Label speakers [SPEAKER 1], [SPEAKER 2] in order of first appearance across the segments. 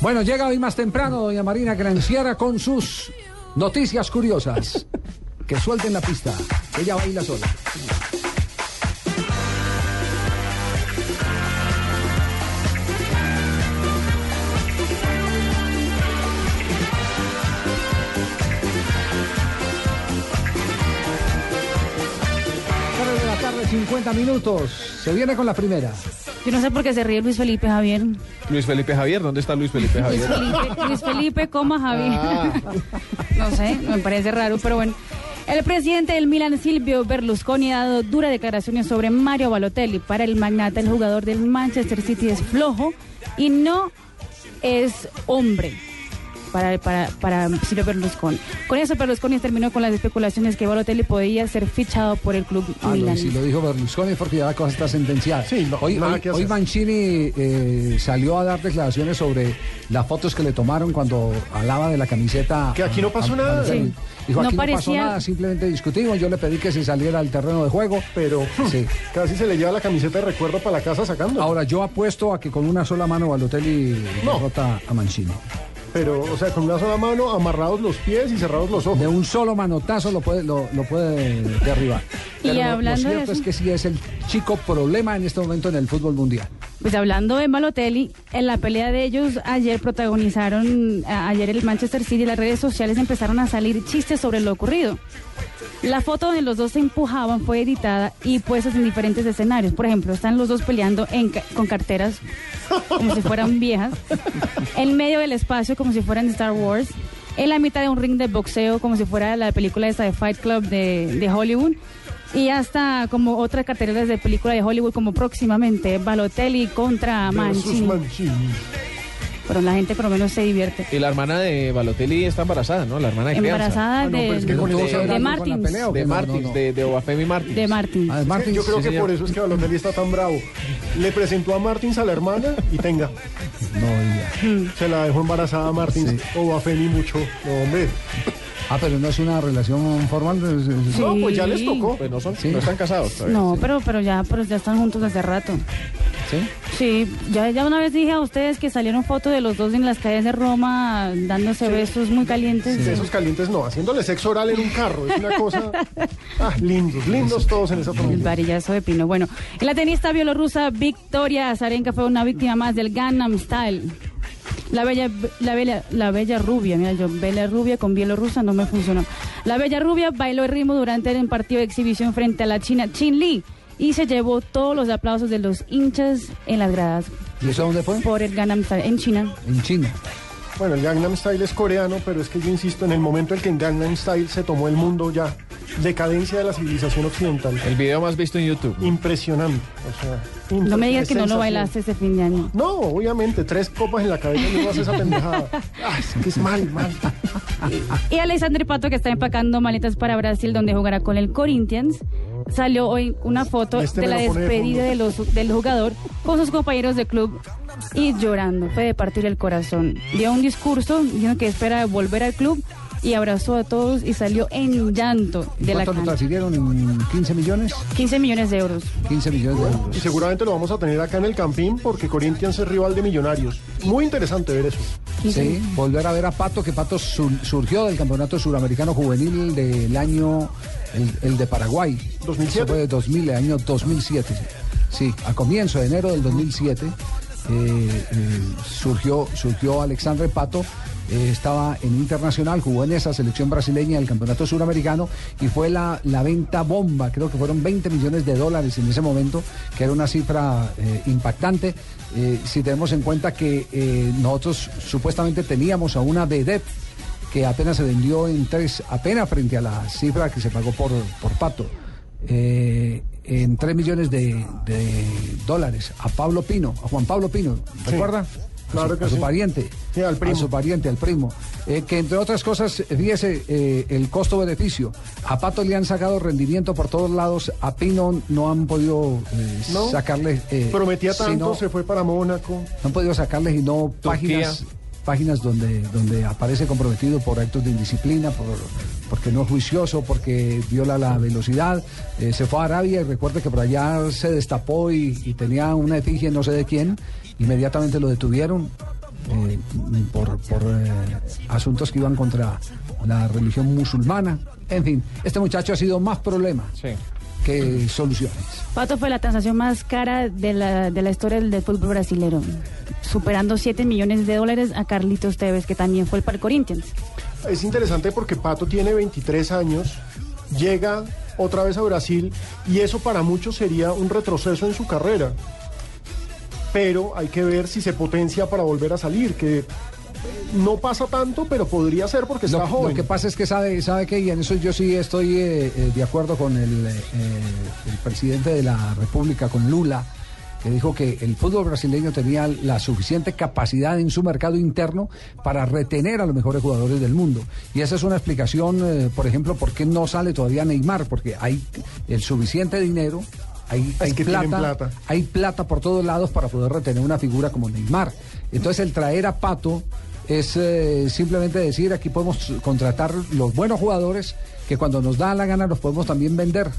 [SPEAKER 1] Bueno, llega hoy más temprano doña Marina Granciera con sus noticias curiosas. Que suelten la pista. Ella baila sola. Tres de la tarde, 50 minutos. Se viene con la primera.
[SPEAKER 2] Yo no sé por qué se ríe Luis Felipe Javier.
[SPEAKER 3] Luis Felipe Javier, ¿dónde está Luis Felipe
[SPEAKER 2] Luis
[SPEAKER 3] Javier?
[SPEAKER 2] Felipe, Luis Felipe, coma Javier.
[SPEAKER 3] Ah.
[SPEAKER 2] No sé, me parece raro, pero bueno. El presidente del Milan, Silvio Berlusconi, ha dado duras declaraciones sobre Mario Balotelli. Para el magnate, el jugador del Manchester City es flojo y no es hombre. Para, para, para Silvio Berlusconi. Con eso, Berlusconi terminó con las especulaciones que Balotelli podía ser fichado por el club
[SPEAKER 1] Ah, si lo dijo Berlusconi porque ya la cosa está sentenciada.
[SPEAKER 4] Sí, no,
[SPEAKER 1] hoy, hoy. Mancini eh, salió a dar declaraciones sobre las fotos que le tomaron cuando alaba de la camiseta.
[SPEAKER 4] Que aquí no pasó nada.
[SPEAKER 2] Sí.
[SPEAKER 1] Dijo,
[SPEAKER 2] No
[SPEAKER 1] aquí no pasó nada, simplemente discutimos. Yo le pedí que se saliera al terreno de juego.
[SPEAKER 4] Pero
[SPEAKER 1] Sí.
[SPEAKER 4] casi se le lleva la camiseta de recuerdo para la casa sacando.
[SPEAKER 1] Ahora, yo apuesto a que con una sola mano Balotelli
[SPEAKER 4] No.
[SPEAKER 1] derrota a Mancini.
[SPEAKER 4] Pero, o sea, con una sola mano, amarrados los pies y cerrados los ojos.
[SPEAKER 1] De un solo manotazo lo puede, lo, lo puede derribar. Pero lo-
[SPEAKER 2] hablando
[SPEAKER 1] lo cierto
[SPEAKER 2] eso-
[SPEAKER 1] es que sí es el chico problema en este momento en el fútbol mundial.
[SPEAKER 2] Pues hablando de Balotelli, en la pelea de ellos ayer protagonizaron, ayer el Manchester City y las redes sociales empezaron a salir chistes sobre lo ocurrido. La foto donde los dos se empujaban fue editada y puestas en diferentes escenarios. Por ejemplo, están los dos peleando en ca- con carteras como si fueran viejas, en medio del espacio como si fueran Star Wars, en la mitad de un ring de boxeo como si fuera la película esta de Fight Club de, de Hollywood. Y hasta como otras carteleras de película de Hollywood como próximamente Balotelli contra Mancini. Pero la gente por lo menos se divierte.
[SPEAKER 3] Y la hermana de Balotelli está embarazada, ¿no? La hermana de
[SPEAKER 2] Embarazada
[SPEAKER 4] Ah, no, pero
[SPEAKER 2] de,
[SPEAKER 4] es que
[SPEAKER 2] de, de Martins.
[SPEAKER 3] De
[SPEAKER 1] No,
[SPEAKER 3] Martins,
[SPEAKER 1] no,
[SPEAKER 3] de, de Obafemi Martins.
[SPEAKER 2] De Martins.
[SPEAKER 1] Ah, Martins.
[SPEAKER 4] Yo creo
[SPEAKER 3] Sí,
[SPEAKER 4] que
[SPEAKER 3] señor.
[SPEAKER 4] por eso es que Balotelli está tan bravo. Le presentó a Martins a la hermana y tenga.
[SPEAKER 1] No, ya.
[SPEAKER 4] Se la dejó embarazada a Martins. O a Femi mucho. No, hombre.
[SPEAKER 1] Ah, pero no es una relación formal.
[SPEAKER 4] No, pues ya les
[SPEAKER 2] Sí.
[SPEAKER 4] tocó.
[SPEAKER 3] Pues no, son,
[SPEAKER 1] Sí.
[SPEAKER 3] no están casados todavía.
[SPEAKER 2] No, pero, pero ya, pero ya están juntos hace rato.
[SPEAKER 1] ¿Sí?
[SPEAKER 2] Sí, ya, ya una vez dije a ustedes que salieron fotos de los dos en las calles de Roma dándose besos muy calientes.
[SPEAKER 4] De esos calientes no, haciéndole sexo oral en un carro. Es una cosa. Ah, lindos, lindos todos en esa
[SPEAKER 2] El
[SPEAKER 4] familia.
[SPEAKER 2] varillazo de Pino. Bueno, la tenista bielorrusa Victoria Azarenka fue una víctima más del Gangnam Style. La bella, la bella, la bella rubia, mira yo, bella rubia con bielorrusa no me funcionó. La bella rubia bailó el ritmo durante el partido de exhibición frente a la china Chin Li y se llevó todos los aplausos de los hinchas en las gradas
[SPEAKER 1] ¿Y eso dónde fue?
[SPEAKER 2] por el Gangnam Style en China.
[SPEAKER 1] En China.
[SPEAKER 4] Bueno, el Gangnam Style es coreano, pero es que yo insisto, en el momento en que el Gangnam Style se tomó el mundo ya, decadencia de la civilización occidental.
[SPEAKER 3] El video más visto en YouTube.
[SPEAKER 4] Impresionante. O sea,
[SPEAKER 2] No me digas que no lo bailaste este fin de año.
[SPEAKER 4] No, obviamente, tres copas en la cabeza y no hace esa pendejada. Ah, es que es mal, mal.
[SPEAKER 2] Y Alexandre Pato, que está empacando maletas para Brasil, donde jugará con el Corinthians, salió hoy una foto
[SPEAKER 4] Este
[SPEAKER 2] de la despedida
[SPEAKER 4] fondo.
[SPEAKER 2] de los, del jugador con sus compañeros de club y llorando. Fue de partir el corazón. Dio un discurso diciendo que espera volver al club y abrazó a todos y salió en llanto
[SPEAKER 1] ¿Y
[SPEAKER 2] de la
[SPEAKER 1] ¿Cuánto lo
[SPEAKER 2] cancha.
[SPEAKER 1] transfirieron? ¿En 15 millones?
[SPEAKER 2] 15 millones de euros.
[SPEAKER 1] 15 millones de
[SPEAKER 4] Y
[SPEAKER 1] euros.
[SPEAKER 4] seguramente lo vamos a tener acá en el Campín porque Corinthians es rival de Millonarios. Muy interesante ver eso.
[SPEAKER 2] 15
[SPEAKER 1] Sí, volver a ver a Pato, que Pato sur- surgió del Campeonato Suramericano Juvenil del año, el, el de Paraguay.
[SPEAKER 4] 2007.
[SPEAKER 1] Eso fue de 2000, el año 2007. Sí, a comienzo de enero del 2007 eh, eh, surgió, surgió Alexandre Pato. Eh, estaba en Internacional, jugó en esa selección brasileña del Campeonato Suramericano y fue la, la venta bomba, creo que fueron 20 millones de dólares en ese momento, que era una cifra eh, impactante. eh, si tenemos en cuenta que nosotros supuestamente teníamos a una vedette que apenas se vendió en tres, apenas frente a la cifra que se pagó por, por Pato, eh, en 3 millones de, de dólares, a Pablo Pino, a Juan Pablo Pino, ¿recuerda?
[SPEAKER 4] Claro que
[SPEAKER 1] a su
[SPEAKER 4] sí.
[SPEAKER 1] pariente.
[SPEAKER 4] Sí, al primo.
[SPEAKER 1] A su pariente, al primo. Eh, que entre otras cosas, fíjese eh, el costo-beneficio. A Pato le han sacado rendimiento por todos lados, a Pino no han podido eh,
[SPEAKER 4] No.
[SPEAKER 1] sacarle. eh,
[SPEAKER 4] Prometía tanto,
[SPEAKER 1] sino-
[SPEAKER 4] se fue para Mónaco.
[SPEAKER 1] no han podido sacarle y no páginas páginas donde donde aparece comprometido por actos de indisciplina por porque no es juicioso porque viola la velocidad. Eh, se fue a Arabia y recuerde que por allá se destapó y, y tenía una efigie no sé de quién. Inmediatamente lo detuvieron eh, por, por eh, asuntos que iban contra la religión musulmana. En fin este muchacho ha sido más problema
[SPEAKER 3] Sí.
[SPEAKER 1] Que soluciones
[SPEAKER 2] Pato fue la transacción más cara de la, de la historia del, del fútbol brasilero, superando 7 millones de dólares a Carlitos Tevez, que también fue el para Corinthians.
[SPEAKER 4] Es interesante porque Pato tiene 23 años, llega otra vez a Brasil y eso para muchos sería un retroceso en su carrera. Pero hay que ver si se potencia para volver a salir, que no pasa tanto, pero podría ser porque está
[SPEAKER 1] Lo,
[SPEAKER 4] joven.
[SPEAKER 1] lo que pasa es que sabe, sabe que, y en eso yo sí estoy eh, eh, de acuerdo con el, eh, el presidente de la República, con Lula, que dijo que el fútbol brasileño tenía la suficiente capacidad en su mercado interno para retener a los mejores jugadores del mundo. Y esa es una explicación, por ejemplo, por qué no sale todavía Neymar, porque hay el suficiente dinero. Hay, hay
[SPEAKER 4] tienen plata.
[SPEAKER 1] hay plata por todos lados para poder retener una figura como Neymar. Entonces el traer a Pato es eh, simplemente decir aquí podemos contratar los buenos jugadores que cuando nos da la gana los podemos también vender.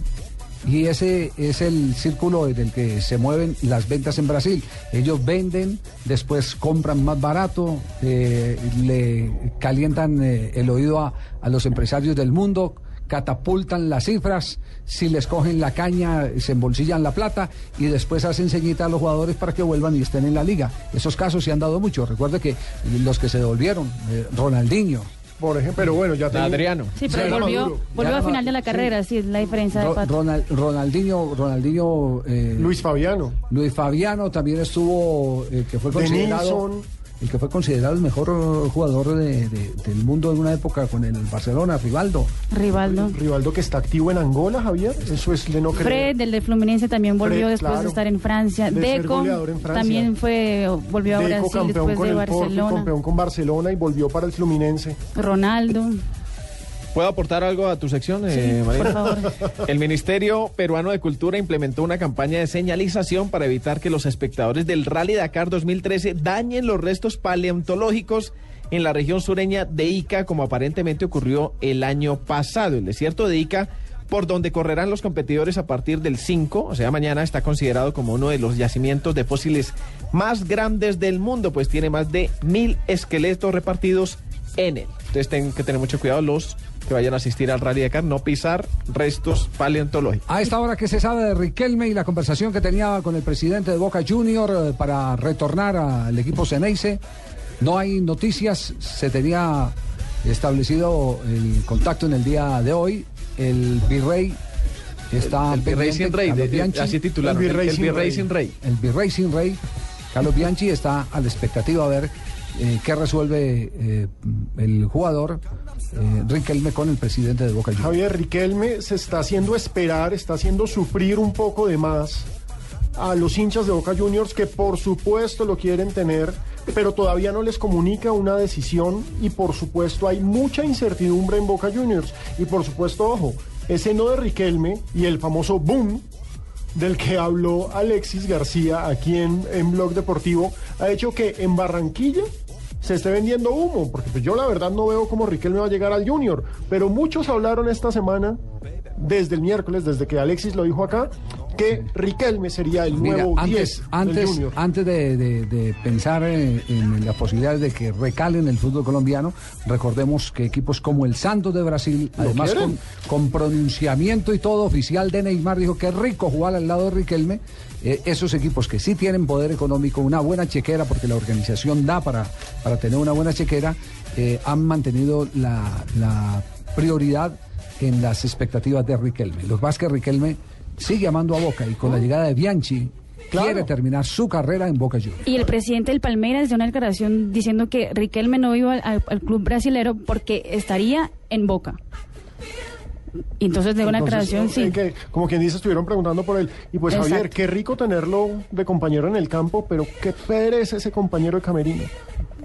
[SPEAKER 1] Y ese es el círculo en el que se mueven las ventas en Brasil. Ellos venden, después compran más barato, eh, le calientan eh, el oído a, a los empresarios del mundo, catapultan las cifras, si les cogen la caña, se embolsillan la plata y después hacen ceñita a los jugadores para que vuelvan y estén en la liga. Esos casos se han dado mucho. Recuerde que los que se devolvieron, eh, Ronaldinho,
[SPEAKER 4] Por ejemplo, pero bueno, ya tenía-
[SPEAKER 3] Adriano.
[SPEAKER 2] Sí, pero volvió, volvió
[SPEAKER 1] era
[SPEAKER 2] final de la carrera, sí, es la diferencia de
[SPEAKER 1] Ro-
[SPEAKER 2] Pato.
[SPEAKER 1] Ronald- Ronaldinho, Ronaldinho eh,
[SPEAKER 4] Luis Fabiano.
[SPEAKER 1] Luis Fabiano también estuvo, eh, que fue considerado
[SPEAKER 4] Denilson.
[SPEAKER 1] El que fue considerado el mejor jugador de- de- del mundo en una época con el Barcelona, Rivaldo.
[SPEAKER 2] Rivaldo.
[SPEAKER 4] Rivaldo que está activo en Angola, Javier. Eso es de no creer.
[SPEAKER 2] Fred, del de Fluminense, también volvió
[SPEAKER 4] Fred,
[SPEAKER 2] después
[SPEAKER 4] claro.
[SPEAKER 2] de estar en Francia.
[SPEAKER 4] De
[SPEAKER 2] Deco
[SPEAKER 4] goleador en Francia.
[SPEAKER 2] también fue, volvió a
[SPEAKER 4] Deco,
[SPEAKER 2] Brasil
[SPEAKER 4] campeón
[SPEAKER 2] después
[SPEAKER 4] con
[SPEAKER 2] de
[SPEAKER 4] el Porto
[SPEAKER 2] Barcelona.
[SPEAKER 4] campeón con Barcelona y volvió para el Fluminense.
[SPEAKER 2] Ronaldo,
[SPEAKER 3] ¿Puedo aportar algo a tu sección, eh, María?
[SPEAKER 2] por favor.
[SPEAKER 3] El Ministerio Peruano de Cultura implementó una campaña de señalización para evitar que los espectadores del Rally Dakar 2013 dañen los restos paleontológicos en la región sureña de Ica, como aparentemente ocurrió el año pasado. El desierto de Ica, por donde correrán los competidores a partir del 5, o sea, mañana, está considerado como uno de los yacimientos de fósiles más grandes del mundo, pues tiene más de mil esqueletos repartidos en él. Entonces tienen que tener mucho cuidado los que vayan a asistir al Rally Dakar, no pisar restos paleontológicos.
[SPEAKER 1] A esta hora que se sabe de Riquelme y la conversación que tenía con el presidente de Boca Junior eh, para retornar al equipo Ceneice, no hay noticias, se tenía establecido el contacto en el día de hoy, el virrey está
[SPEAKER 3] el virrey
[SPEAKER 1] pendiente,
[SPEAKER 3] sin rey,
[SPEAKER 1] Carlos
[SPEAKER 3] de- de-
[SPEAKER 1] Bianchi.
[SPEAKER 3] así titularon,
[SPEAKER 4] El
[SPEAKER 3] el
[SPEAKER 4] virrey
[SPEAKER 3] el
[SPEAKER 4] sin
[SPEAKER 3] virrey
[SPEAKER 4] rey.
[SPEAKER 3] sin rey.
[SPEAKER 1] el virrey sin rey, Carlos Bianchi está a la expectativa a ver eh, qué resuelve eh, el jugador eh, Riquelme con el presidente de Boca Juniors.
[SPEAKER 4] Javier Riquelme se está haciendo esperar, está haciendo sufrir un poco de más a los hinchas de Boca Juniors que por supuesto lo quieren tener, pero todavía no les comunica una decisión y por supuesto hay mucha incertidumbre en Boca Juniors. Y por supuesto, ojo, ese no de Riquelme y el famoso boom del que habló Alexis García aquí en, en Blog Deportivo ha hecho que en Barranquilla se esté vendiendo humo, porque pues yo la verdad no veo cómo Riquelme va a llegar al Junior, pero muchos hablaron esta semana, desde el miércoles, desde que Alexis lo dijo acá, que Riquelme sería el
[SPEAKER 1] Mira,
[SPEAKER 4] nuevo 10
[SPEAKER 1] antes,
[SPEAKER 4] del
[SPEAKER 1] antes,
[SPEAKER 4] Junior.
[SPEAKER 1] antes de, de- de pensar en, en las posibilidades de que recalen el fútbol colombiano, recordemos que equipos como el Santos de Brasil,
[SPEAKER 4] ¿Lo
[SPEAKER 1] además con, con pronunciamiento y todo oficial de Neymar, dijo que rico jugar al lado de Riquelme. Eh, esos equipos que sí tienen poder económico, una buena chequera, porque la organización da para, para tener una buena chequera, eh, han mantenido la, la prioridad en las expectativas de Riquelme. Los Vázquez Riquelme sigue amando a Boca y con la llegada de Bianchi
[SPEAKER 4] Claro.
[SPEAKER 1] quiere terminar su carrera en Boca Juniors.
[SPEAKER 2] Y el presidente del Palmeiras dio una declaración diciendo que Riquelme no iba al, al club brasilero porque estaría en Boca. Y entonces de una creación, sí.
[SPEAKER 4] eh, que, como quien dice, estuvieron preguntando por él. Y pues
[SPEAKER 2] Exacto.
[SPEAKER 4] Javier, qué rico tenerlo de compañero en el campo, pero qué pereza ese compañero de camerino.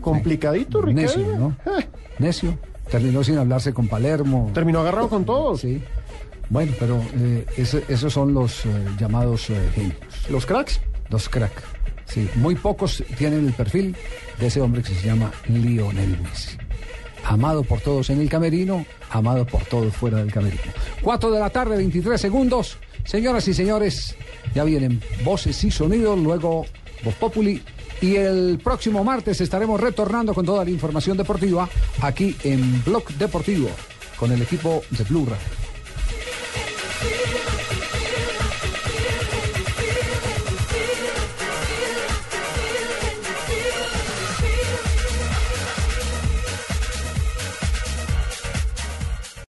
[SPEAKER 4] Complicadito, Riquelme.
[SPEAKER 1] Necio, ¿no?
[SPEAKER 4] Eh,
[SPEAKER 1] Necio. Terminó sin hablarse con Palermo.
[SPEAKER 4] terminó agarrado con todos.
[SPEAKER 1] Sí. Bueno, pero eh, ese- esos son los eh, llamados eh, genios.
[SPEAKER 4] Los cracks.
[SPEAKER 1] Los crack. Sí, muy pocos tienen el perfil de ese hombre que se llama Lionel Messi. Amado por todos en el camerino, amado por todos fuera del camerino. 4 de la tarde, 23 segundos. Señoras y señores, ya vienen voces y sonidos, luego Voz Populi. Y el próximo martes estaremos retornando con toda la información deportiva aquí en Blog Deportivo con el equipo de Blue Radio.